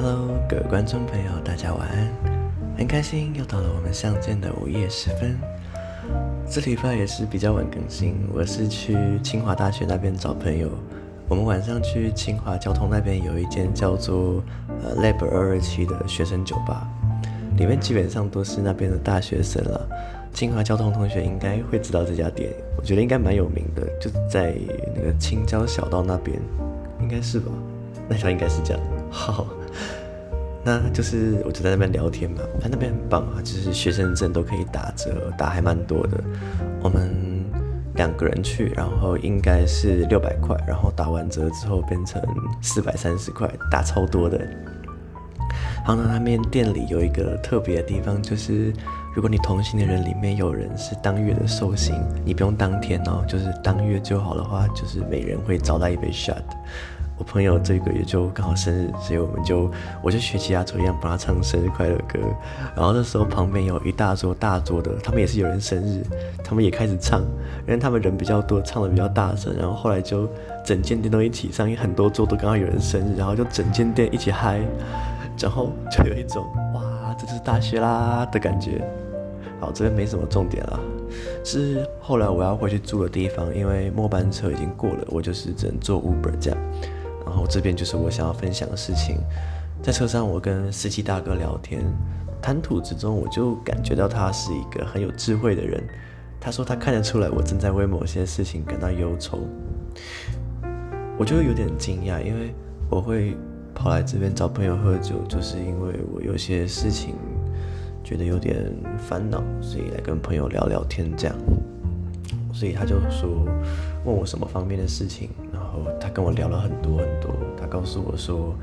Hello，各位观众朋友，大家晚安。很开心又到了我们相见的午夜时分。这礼拜也是比较晚更新，我是去清华大学那边找朋友。我们晚上去清华交通那边有一间叫做呃 Lab 二二七的学生酒吧，里面基本上都是那边的大学生了。清华交通同学应该会知道这家店，我觉得应该蛮有名的，就在那个青椒小道那边，应该是吧？那条应该是这样。好。那就是我就在那边聊天嘛，他那边很棒啊，就是学生证都可以打折，打还蛮多的。我们两个人去，然后应该是六百块，然后打完折之后变成四百三十块，打超多的。然后呢，那边店里有一个特别的地方，就是如果你同行的人里面有人是当月的寿星，你不用当天哦，就是当月就好的话，就是每人会招待一杯 shot。我朋友这个月就刚好生日，所以我们就我就学其他桌一样帮他唱生日快乐歌。然后那时候旁边有一大桌大桌的，他们也是有人生日，他们也开始唱，因为他们人比较多，唱的比较大声。然后后来就整间店都一起唱，因为很多桌都刚好有人生日，然后就整间店一起嗨，然后就有一种哇，这就是大学啦的感觉。好，这边没什么重点了，是后来我要回去住的地方，因为末班车已经过了，我就是只能坐 Uber 这样。然后这边就是我想要分享的事情，在车上我跟司机大哥聊天，谈吐之中我就感觉到他是一个很有智慧的人。他说他看得出来我正在为某些事情感到忧愁，我就有点惊讶，因为我会跑来这边找朋友喝酒，就是因为我有些事情觉得有点烦恼，所以来跟朋友聊聊天这样。所以他就说问我什么方面的事情。他跟我聊了很多很多，他告诉我说，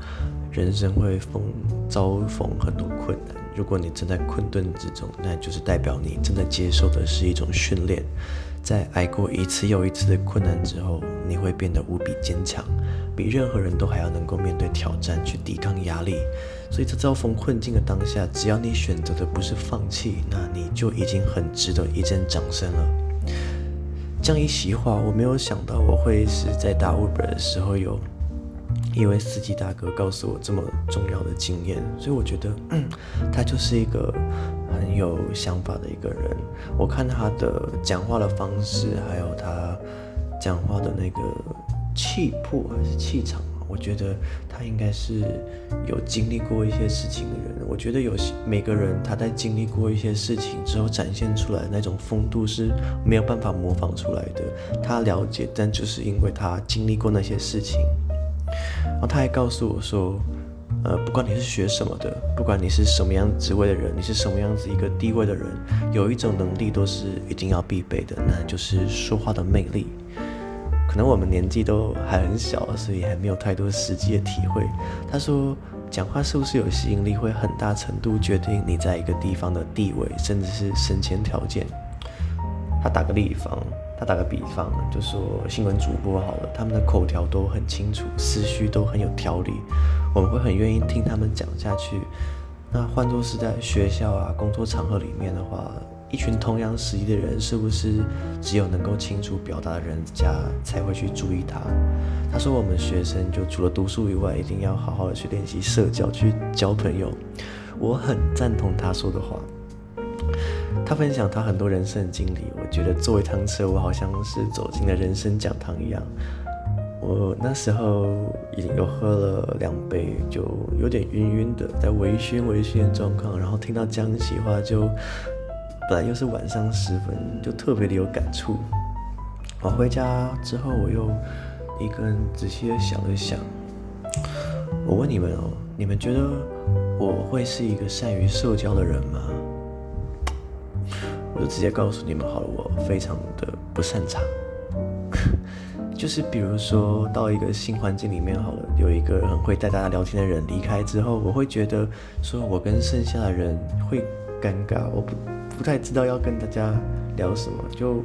人生会逢遭逢很多困难，如果你正在困顿之中，那就是代表你正在接受的是一种训练，在挨过一次又一次的困难之后，你会变得无比坚强，比任何人都还要能够面对挑战，去抵抗压力。所以在遭逢困境的当下，只要你选择的不是放弃，那你就已经很值得一阵掌声了。这样一席话，我没有想到我会是在打 Uber 的时候有一位司机大哥告诉我这么重要的经验，所以我觉得，他就是一个很有想法的一个人。我看他的讲话的方式，还有他讲话的那个气魄还是气场。我觉得他应该是有经历过一些事情的人。我觉得有些每个人他在经历过一些事情之后展现出来的那种风度是没有办法模仿出来的。他了解，但就是因为他经历过那些事情。然后他还告诉我说，呃，不管你是学什么的，不管你是什么样职位的人，你是什么样子一个地位的人，有一种能力都是一定要必备的，那就是说话的魅力。可能我们年纪都还很小，所以还没有太多实际的体会。他说，讲话是不是有吸引力，会很大程度决定你在一个地方的地位，甚至是升迁条件。他打个例方，他打个比方，就说新闻主播好了，他们的口条都很清楚，思绪都很有条理，我们会很愿意听他们讲下去。那换作是在学校啊，工作场合里面的话。一群同样实力的人，是不是只有能够清楚表达的人家才会去注意他？他说，我们学生就除了读书以外，一定要好好的去练习社交，去交朋友。我很赞同他说的话。他分享他很多人生经历，我觉得坐一趟车，我好像是走进了人生讲堂一样。我那时候已经有喝了两杯，就有点晕晕的，在微醺微醺的状况，然后听到江西话就。本来又是晚上时分，就特别的有感触。我回家之后，我又一个人仔细的想了想。我问你们哦，你们觉得我会是一个善于社交的人吗？我就直接告诉你们好了，我非常的不擅长。就是比如说到一个新环境里面好了，有一个很会带大家聊天的人离开之后，我会觉得说我跟剩下的人会尴尬，我不。不太知道要跟大家聊什么，就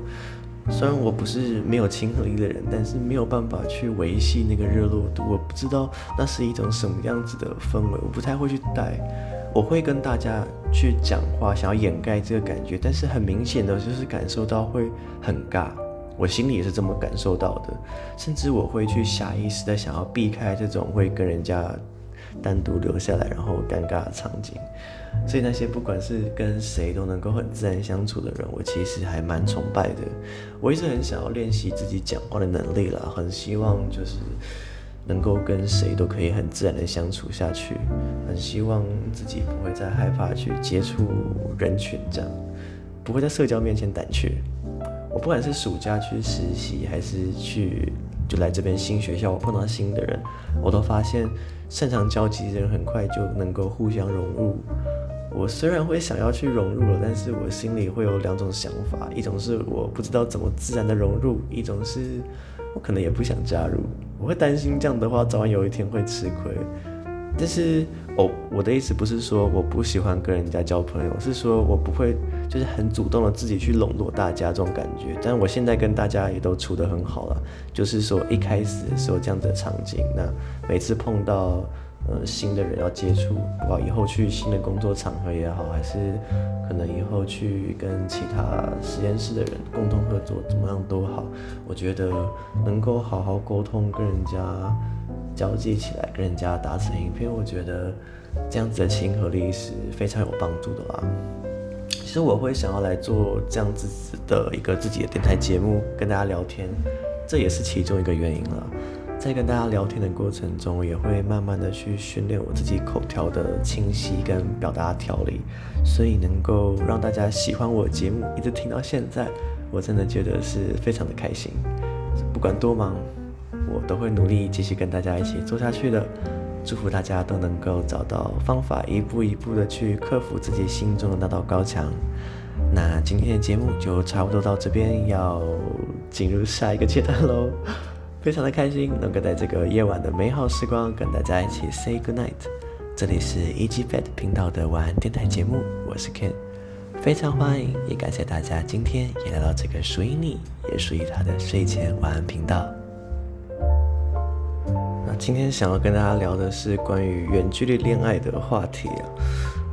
虽然我不是没有亲和力的人，但是没有办法去维系那个热络度。我不知道那是一种什么样子的氛围，我不太会去带。我会跟大家去讲话，想要掩盖这个感觉，但是很明显的就是感受到会很尬。我心里也是这么感受到的，甚至我会去下意识的想要避开这种会跟人家单独留下来，然后尴尬的场景。所以那些不管是跟谁都能够很自然相处的人，我其实还蛮崇拜的。我一直很想要练习自己讲话的能力啦，很希望就是能够跟谁都可以很自然的相处下去，很希望自己不会再害怕去接触人群，这样不会在社交面前胆怯。我不管是暑假去实习，还是去就来这边新学校，我碰到新的人，我都发现擅长交际的人很快就能够互相融入。我虽然会想要去融入了，但是我心里会有两种想法，一种是我不知道怎么自然的融入，一种是我可能也不想加入，我会担心这样的话早晚有一天会吃亏。但是，哦，我的意思不是说我不喜欢跟人家交朋友，是说我不会就是很主动的自己去笼络大家这种感觉。但我现在跟大家也都处得很好了，就是说一开始的时候这样子的场景，那每次碰到。呃，新的人要接触，不管以后去新的工作场合也好，还是可能以后去跟其他实验室的人共同合作，怎么样都好。我觉得能够好好沟通，跟人家交际起来，跟人家打成一片，我觉得这样子的亲和力是非常有帮助的啦。其实我会想要来做这样子的一个自己的电台节目，跟大家聊天，这也是其中一个原因了。在跟大家聊天的过程中，也会慢慢的去训练我自己口条的清晰跟表达条理，所以能够让大家喜欢我节目，一直听到现在，我真的觉得是非常的开心。不管多忙，我都会努力继续跟大家一起做下去的。祝福大家都能够找到方法，一步一步的去克服自己心中的那道高墙。那今天的节目就差不多到这边，要进入下一个阶段喽。非常的开心，能够在这个夜晚的美好时光跟大家一起 say good night。这里是 EG Fat 频道的晚安电台节目，我是 Ken，非常欢迎，也感谢大家今天也来到这个属于你，也属于他的睡前晚安频道。今天想要跟大家聊的是关于远距离恋爱的话题啊。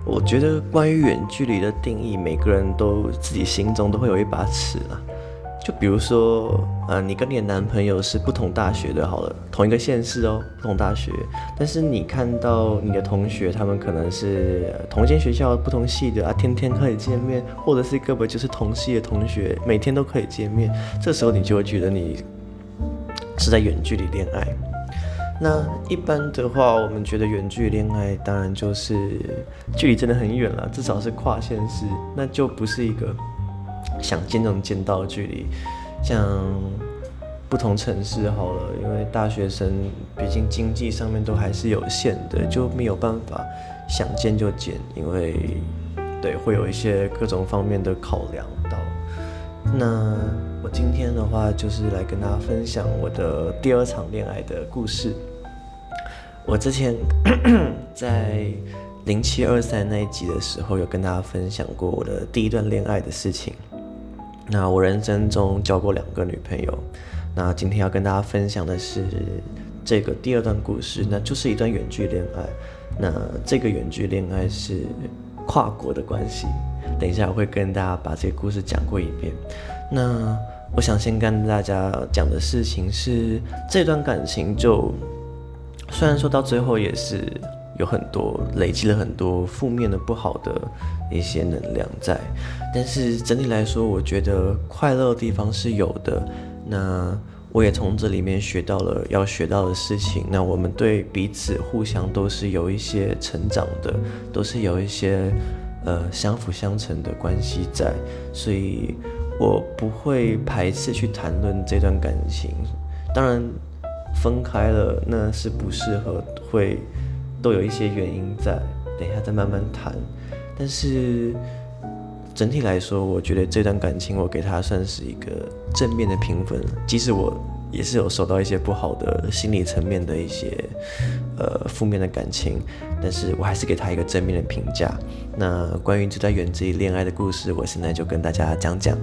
我觉得关于远距离的定义，每个人都自己心中都会有一把尺啊。就比如说，呃，你跟你的男朋友是不同大学的，好了，同一个县市哦，不同大学。但是你看到你的同学，他们可能是同一间学校不同系的啊，天天可以见面，或者是根本就是同系的同学，每天都可以见面。这时候你就会觉得你是在远距离恋爱。那一般的话，我们觉得远距离恋爱当然就是距离真的很远了，至少是跨县市，那就不是一个。想见就能见到的距离，像不同城市好了，因为大学生毕竟经济上面都还是有限的，就没有办法想见就见，因为对会有一些各种方面的考量到。那我今天的话就是来跟大家分享我的第二场恋爱的故事。我之前 在零七二三那一集的时候有跟大家分享过我的第一段恋爱的事情。那我人生中交过两个女朋友，那今天要跟大家分享的是这个第二段故事，那就是一段远距恋爱。那这个远距恋爱是跨国的关系，等一下我会跟大家把这个故事讲过一遍。那我想先跟大家讲的事情是，这段感情就虽然说到最后也是。有很多累积了很多负面的不好的一些能量在，但是整体来说，我觉得快乐的地方是有的。那我也从这里面学到了要学到的事情。那我们对彼此互相都是有一些成长的，都是有一些呃相辅相成的关系在，所以我不会排斥去谈论这段感情。当然，分开了那是不适合会。都有一些原因在，等一下再慢慢谈。但是整体来说，我觉得这段感情我给他算是一个正面的评分，即使我也是有受到一些不好的心理层面的一些呃负面的感情，但是我还是给他一个正面的评价。那关于这段远距离恋爱的故事，我现在就跟大家讲讲。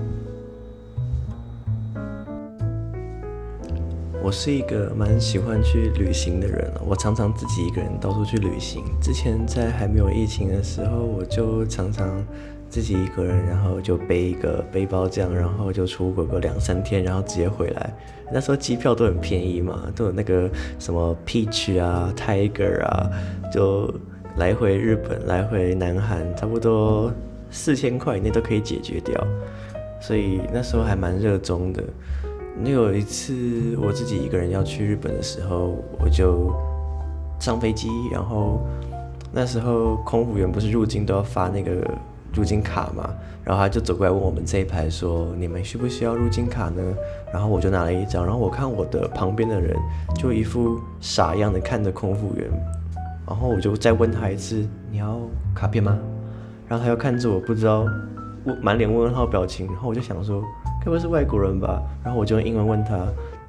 我是一个蛮喜欢去旅行的人，我常常自己一个人到处去旅行。之前在还没有疫情的时候，我就常常自己一个人，然后就背一个背包这样，然后就出国个两三天，然后直接回来。那时候机票都很便宜嘛，都有那个什么 Peach 啊、Tiger 啊，就来回日本、来回南韩，差不多四千块以内都可以解决掉。所以那时候还蛮热衷的。那有一次我自己一个人要去日本的时候，我就上飞机，然后那时候空服员不是入境都要发那个入境卡嘛，然后他就走过来问我们这一排说：“你们需不需要入境卡呢？”然后我就拿了一张，然后我看我的旁边的人就一副傻样的看着空服员，然后我就再问他一次：“你要卡片吗？”然后他又看着我，不知道问满脸问号表情，然后我就想说。该不是外国人吧？然后我就用英文问他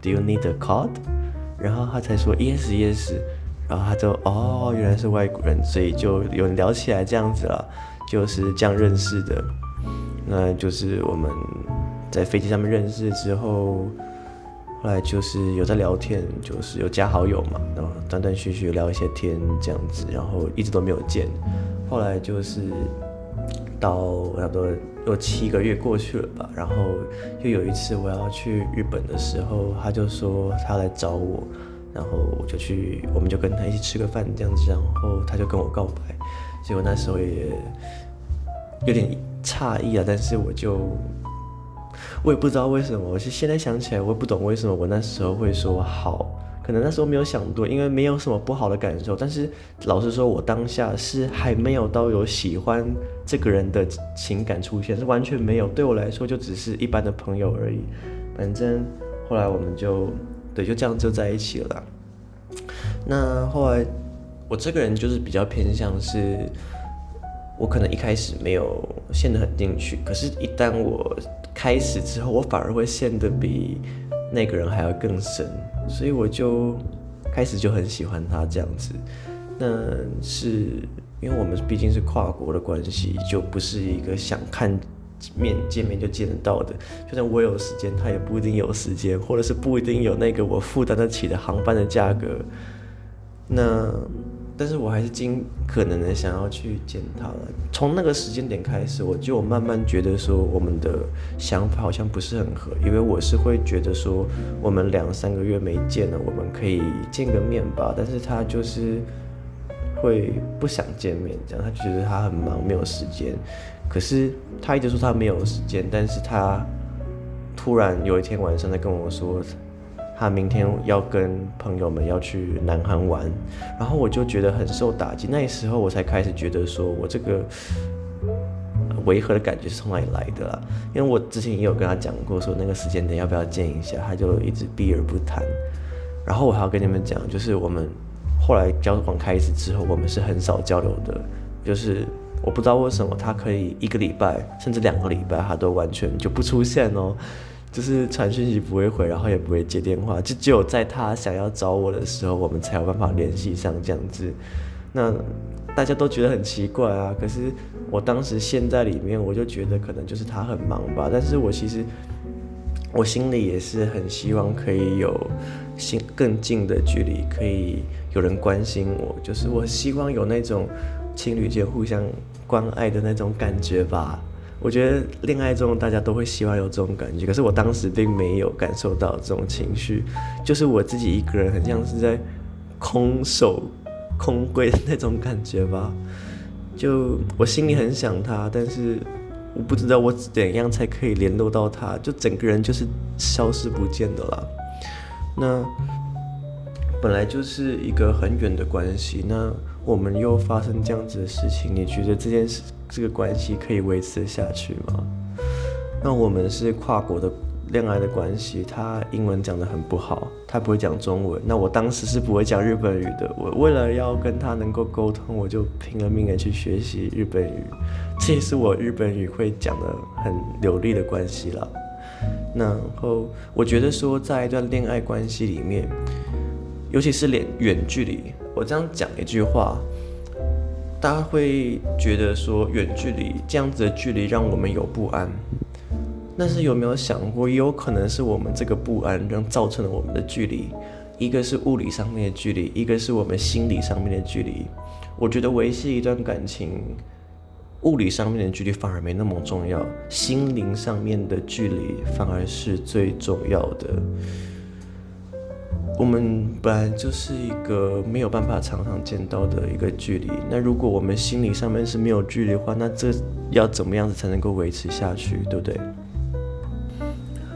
，Do you need a card？然后他才说 Yes, Yes。然后他就哦，原来是外国人，所以就有聊起来这样子了，就是这样认识的。那就是我们在飞机上面认识之后，后来就是有在聊天，就是有加好友嘛，然后断断续续聊一些天这样子，然后一直都没有见。后来就是。到差不多有七个月过去了吧，然后又有一次我要去日本的时候，他就说他来找我，然后我就去，我们就跟他一起吃个饭这样子，然后他就跟我告白，结果那时候也有点诧异啊，但是我就我也不知道为什么，我是现在想起来我也不懂为什么我那时候会说好。可能那时候没有想多，因为没有什么不好的感受。但是老实说，我当下是还没有到有喜欢这个人的情感出现，是完全没有。对我来说，就只是一般的朋友而已。反正后来我们就对，就这样就在一起了。那后来我这个人就是比较偏向是，我可能一开始没有陷得很进去，可是，一旦我开始之后，我反而会陷得比那个人还要更深。所以我就开始就很喜欢他这样子，那是因为我们毕竟是跨国的关系，就不是一个想看面见面就见得到的。就算我有时间，他也不一定有时间，或者是不一定有那个我负担得起的航班的价格。那。但是我还是尽可能的想要去见他了。从那个时间点开始，我就慢慢觉得说，我们的想法好像不是很合。因为我是会觉得说，我们两三个月没见了，我们可以见个面吧。但是他就是会不想见面，这样他觉得他很忙，没有时间。可是他一直说他没有时间，但是他突然有一天晚上，他跟我说。他明天要跟朋友们要去南韩玩，然后我就觉得很受打击。那时候我才开始觉得说，我这个违和的感觉是从哪里来的啦？因为我之前也有跟他讲过，说那个时间点要不要见一下，他就一直避而不谈。然后我还要跟你们讲，就是我们后来交往开始之后，我们是很少交流的。就是我不知道为什么他可以一个礼拜甚至两个礼拜，他都完全就不出现哦。就是传讯息不会回，然后也不会接电话，就只有在他想要找我的时候，我们才有办法联系上这样子。那大家都觉得很奇怪啊，可是我当时陷在里面，我就觉得可能就是他很忙吧。但是我其实我心里也是很希望可以有心更近的距离，可以有人关心我，就是我希望有那种情侣间互相关爱的那种感觉吧。我觉得恋爱中大家都会希望有这种感觉，可是我当时并没有感受到这种情绪，就是我自己一个人很像是在空手空柜的那种感觉吧。就我心里很想他，但是我不知道我怎样才可以联络到他，就整个人就是消失不见的啦。那本来就是一个很远的关系，那我们又发生这样子的事情，你觉得这件事？这个关系可以维持下去吗？那我们是跨国的恋爱的关系，他英文讲得很不好，他不会讲中文。那我当时是不会讲日本语的，我为了要跟他能够沟通，我就拼了命的去学习日本语。这也是我日本语会讲得很流利的关系了。然后我觉得说，在一段恋爱关系里面，尤其是远远距离，我这样讲一句话。大家会觉得说，远距离这样子的距离让我们有不安，但是有没有想过，也有可能是我们这个不安让造成了我们的距离，一个是物理上面的距离，一个是我们心理上面的距离。我觉得维系一段感情，物理上面的距离反而没那么重要，心灵上面的距离反而是最重要的。我们本来就是一个没有办法常常见到的一个距离。那如果我们心理上面是没有距离的话，那这要怎么样子才能够维持下去，对不对？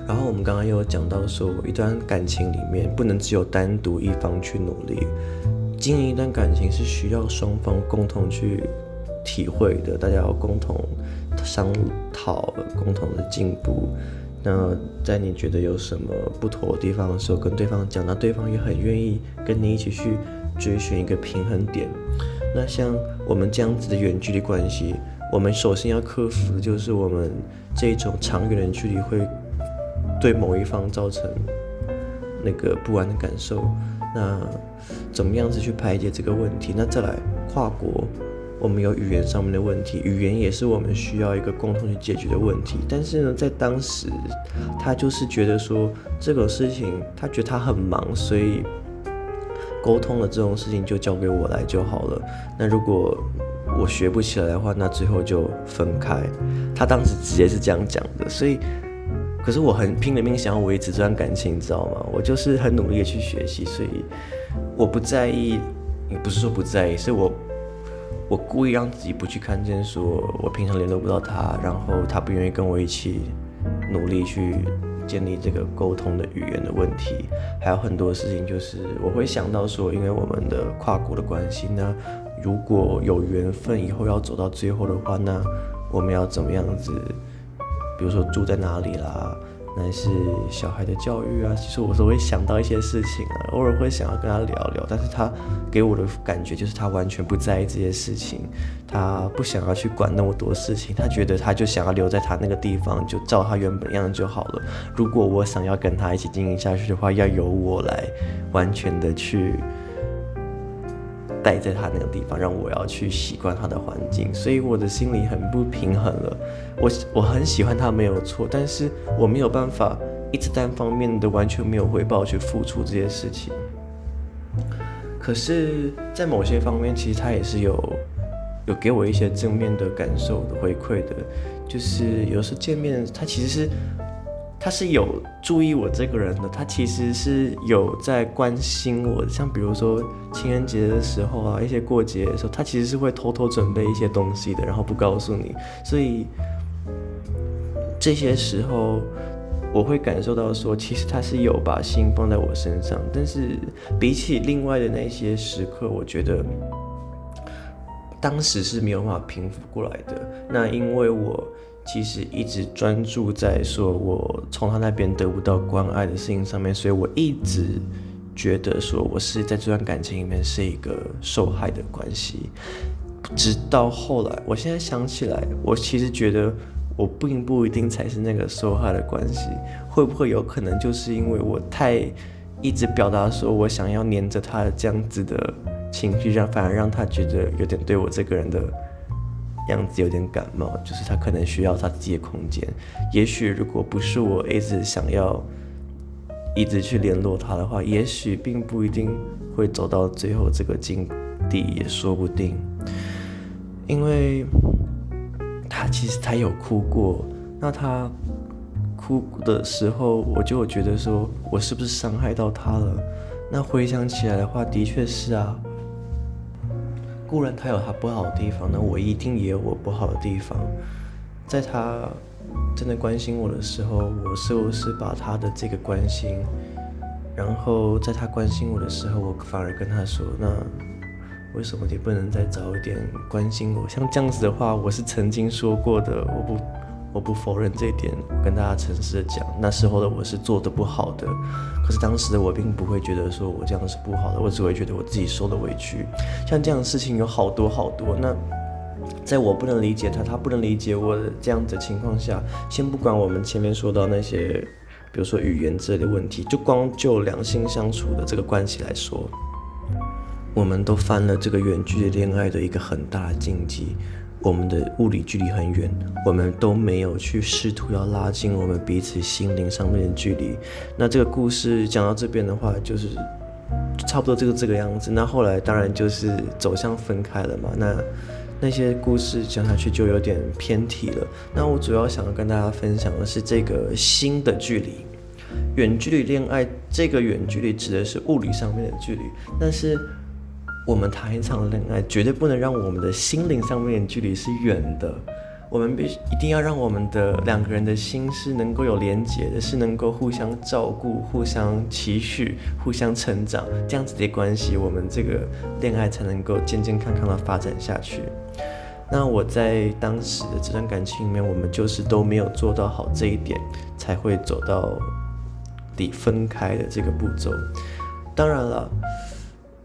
然后我们刚刚又有讲到说，一段感情里面不能只有单独一方去努力，经营一段感情是需要双方共同去体会的，大家要共同商讨，共同的进步。那在你觉得有什么不妥的地方的时候，跟对方讲，那对方也很愿意跟你一起去追寻一个平衡点。那像我们这样子的远距离关系，我们首先要克服的就是我们这种长远的距离会对某一方造成那个不安的感受。那怎么样子去排解这个问题？那再来跨国。我们有语言上面的问题，语言也是我们需要一个共同去解决的问题。但是呢，在当时，他就是觉得说这个事情，他觉得他很忙，所以沟通的这种事情就交给我来就好了。那如果我学不起来的话，那最后就分开。他当时直接是这样讲的。所以，可是我很拼了命想要维持这段感情，你知道吗？我就是很努力的去学习，所以我不在意，也不是说不在意，是我。我故意让自己不去看见，说我平常联络不到他，然后他不愿意跟我一起努力去建立这个沟通的语言的问题，还有很多事情，就是我会想到说，因为我们的跨国的关系，那如果有缘分以后要走到最后的话，那我们要怎么样子？比如说住在哪里啦？那是小孩的教育啊，其实我都会想到一些事情啊，偶尔会想要跟他聊聊，但是他给我的感觉就是他完全不在意这些事情，他不想要去管那么多事情，他觉得他就想要留在他那个地方，就照他原本样就好了。如果我想要跟他一起经营下去的话，要由我来完全的去。待在他那个地方，让我要去习惯他的环境，所以我的心里很不平衡了。我我很喜欢他没有错，但是我没有办法一直单方面的完全没有回报去付出这些事情。可是，在某些方面，其实他也是有有给我一些正面的感受的回馈的，就是有时候见面，他其实是。他是有注意我这个人的，他其实是有在关心我的，像比如说情人节的时候啊，一些过节的时候，他其实是会偷偷准备一些东西的，然后不告诉你。所以这些时候，我会感受到说，其实他是有把心放在我身上。但是比起另外的那些时刻，我觉得当时是没有办法平复过来的。那因为我。其实一直专注在说我从他那边得不到关爱的事情上面，所以我一直觉得说我是在这段感情里面是一个受害的关系。直到后来，我现在想起来，我其实觉得我并不一定才是那个受害的关系。会不会有可能就是因为我太一直表达说我想要黏着他的这样子的情绪，让反而让他觉得有点对我这个人的。样子有点感冒，就是他可能需要他自己的空间。也许如果不是我一直想要一直去联络他的话，也许并不一定会走到最后这个境地，也说不定。因为他其实他有哭过，那他哭的时候，我就觉得说我是不是伤害到他了？那回想起来的话，的确是啊。固然他有他不好的地方，那我一定也有我不好的地方。在他真的关心我的时候，我是不是把他的这个关心，然后在他关心我的时候，我反而跟他说：“那为什么你不能再早一点关心我？”像这样子的话，我是曾经说过的，我不。我不否认这一点，我跟大家诚实的讲，那时候的我是做的不好的，可是当时的我并不会觉得说我这样是不好的，我只会觉得我自己受了委屈。像这样的事情有好多好多，那在我不能理解他，他不能理解我的这样的情况下，先不管我们前面说到那些，比如说语言之类的问题，就光就两性相处的这个关系来说，我们都犯了这个远距离恋爱的一个很大的禁忌。我们的物理距离很远，我们都没有去试图要拉近我们彼此心灵上面的距离。那这个故事讲到这边的话，就是差不多就是这个样子。那后来当然就是走向分开了嘛。那那些故事讲下去就有点偏题了。那我主要想要跟大家分享的是这个心的距离，远距离恋爱。这个远距离指的是物理上面的距离，但是我们谈一场恋爱，绝对不能让我们的心灵上面距离是远的。我们必须一定要让我们的两个人的心是能够有连结的，是能够互相照顾、互相期许、互相成长，这样子的关系，我们这个恋爱才能够健健康康的发展下去。那我在当时的这段感情里面，我们就是都没有做到好这一点，才会走到离分开的这个步骤。当然了。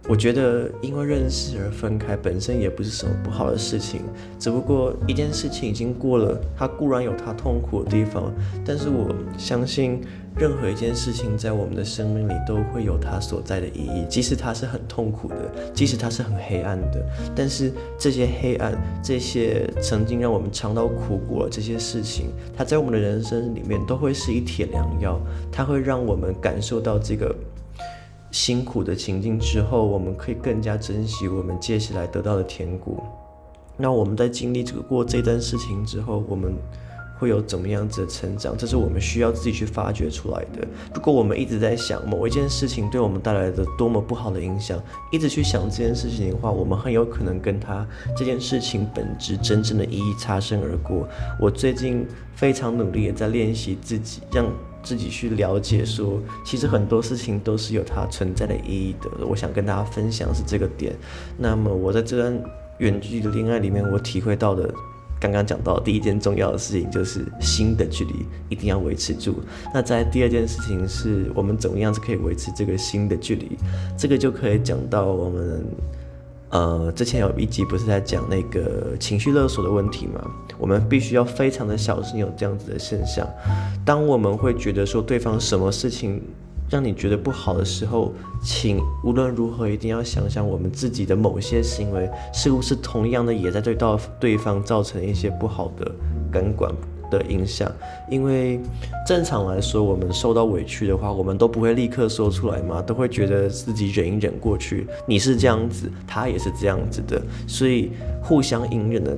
我觉得，因为认识而分开本身也不是什么不好的事情，只不过一件事情已经过了，它固然有它痛苦的地方，但是我相信任何一件事情在我们的生命里都会有它所在的意义，即使它是很痛苦的，即使它是很黑暗的，但是这些黑暗，这些曾经让我们尝到苦果这些事情，它在我们的人生里面都会是一帖良药，它会让我们感受到这个。辛苦的情境之后，我们可以更加珍惜我们接下来得到的甜果。那我们在经历这个过这段事情之后，我们会有怎么样子的成长？这是我们需要自己去发掘出来的。如果我们一直在想某一件事情对我们带来的多么不好的影响，一直去想这件事情的话，我们很有可能跟他这件事情本质真正的意义擦身而过。我最近非常努力的在练习自己，让。自己去了解说，其实很多事情都是有它存在的意义的。我想跟大家分享是这个点。那么我在这段远距离的恋爱里面，我体会到的，刚刚讲到第一件重要的事情就是心的距离一定要维持住。那在第二件事情是我们怎么样是可以维持这个心的距离？这个就可以讲到我们。呃，之前有一集不是在讲那个情绪勒索的问题吗？我们必须要非常的小心有这样子的现象。当我们会觉得说对方什么事情让你觉得不好的时候，请无论如何一定要想想我们自己的某些行为是不是同样的也在对到对方造成一些不好的感官。的影响，因为正常来说，我们受到委屈的话，我们都不会立刻说出来嘛，都会觉得自己忍一忍过去。你是这样子，他也是这样子的，所以互相隐忍的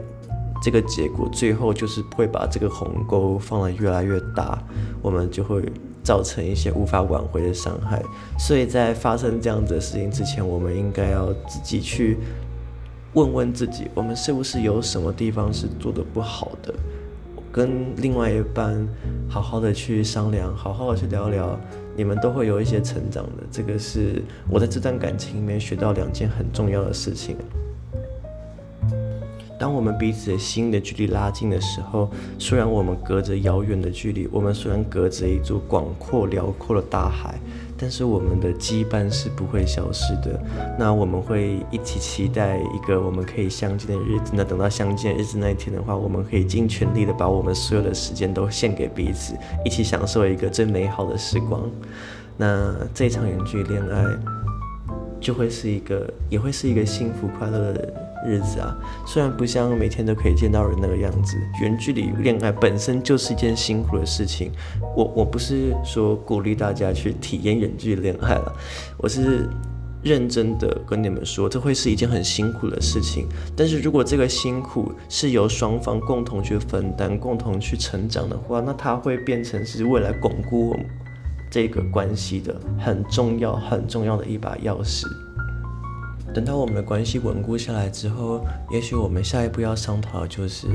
这个结果，最后就是会把这个鸿沟放得越来越大，我们就会造成一些无法挽回的伤害。所以在发生这样子的事情之前，我们应该要自己去问问自己，我们是不是有什么地方是做得不好的。跟另外一半好好的去商量，好好的去聊聊，你们都会有一些成长的。这个是我在这段感情里面学到两件很重要的事情。当我们彼此的心的距离拉近的时候，虽然我们隔着遥远的距离，我们虽然隔着一座广阔辽阔的大海。但是我们的羁绊是不会消失的，那我们会一起期待一个我们可以相见的日子。那等到相见日子那一天的话，我们可以尽全力的把我们所有的时间都献给彼此，一起享受一个最美好的时光。那这场远距离恋爱就会是一个，也会是一个幸福快乐的。日子啊，虽然不像每天都可以见到人那个样子，远距离恋爱本身就是一件辛苦的事情。我我不是说鼓励大家去体验远距离恋爱了，我是认真的跟你们说，这会是一件很辛苦的事情。但是如果这个辛苦是由双方共同去分担、共同去成长的话，那它会变成是未来巩固这个关系的很重要、很重要的一把钥匙。等到我们的关系稳固下来之后，也许我们下一步要商讨就是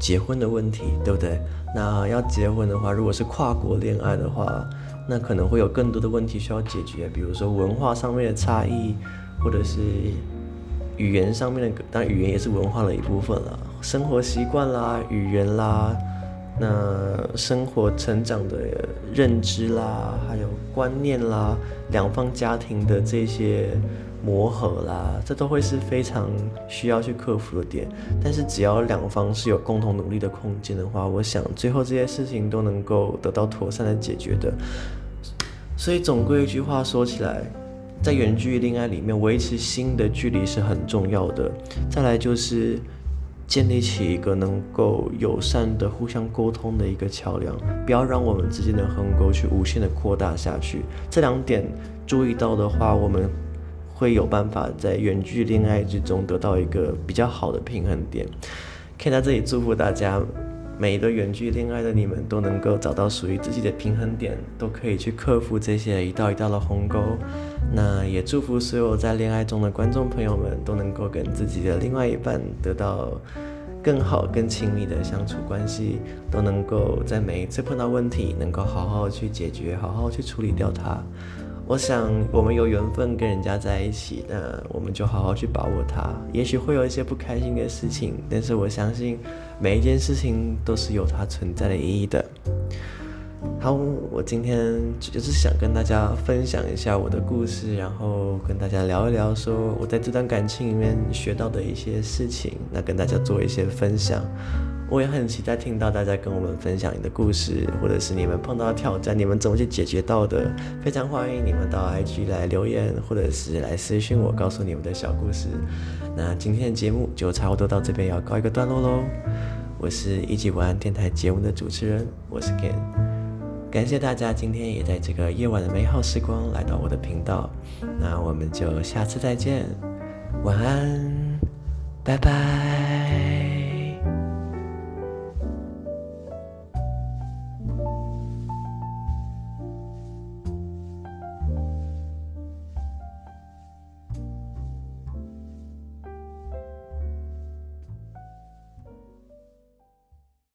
结婚的问题，对不对？那要结婚的话，如果是跨国恋爱的话，那可能会有更多的问题需要解决，比如说文化上面的差异，或者是语言上面的，当然语言也是文化的一部分了，生活习惯啦、语言啦，那生活成长的认知啦，还有观念啦，两方家庭的这些。磨合啦，这都会是非常需要去克服的点。但是只要两方是有共同努力的空间的话，我想最后这些事情都能够得到妥善的解决的。所以总归一句话说起来，在远距离恋爱里面，维持心的距离是很重要的。再来就是建立起一个能够友善的互相沟通的一个桥梁，不要让我们之间的鸿沟去无限的扩大下去。这两点注意到的话，我们。会有办法在远距恋爱之中得到一个比较好的平衡点。可以在这里祝福大家，每一对远距恋爱的你们都能够找到属于自己的平衡点，都可以去克服这些一道一道的鸿沟。那也祝福所有在恋爱中的观众朋友们都能够跟自己的另外一半得到更好、更亲密的相处关系，都能够在每一次碰到问题能够好好去解决，好好去处理掉它。我想，我们有缘分跟人家在一起，那我们就好好去把握它。也许会有一些不开心的事情，但是我相信每一件事情都是有它存在的意义的。好，我今天就是想跟大家分享一下我的故事，然后跟大家聊一聊，说我在这段感情里面学到的一些事情，那跟大家做一些分享。我也很期待听到大家跟我们分享你的故事，或者是你们碰到挑战，你们怎么去解决到的。非常欢迎你们到 IG 来留言，或者是来私讯我，告诉你们的小故事。那今天的节目就差不多到这边要告一个段落喽。我是一级晚安电台节目的主持人，我是 Ken。感谢大家今天也在这个夜晚的美好时光来到我的频道。那我们就下次再见，晚安，拜拜。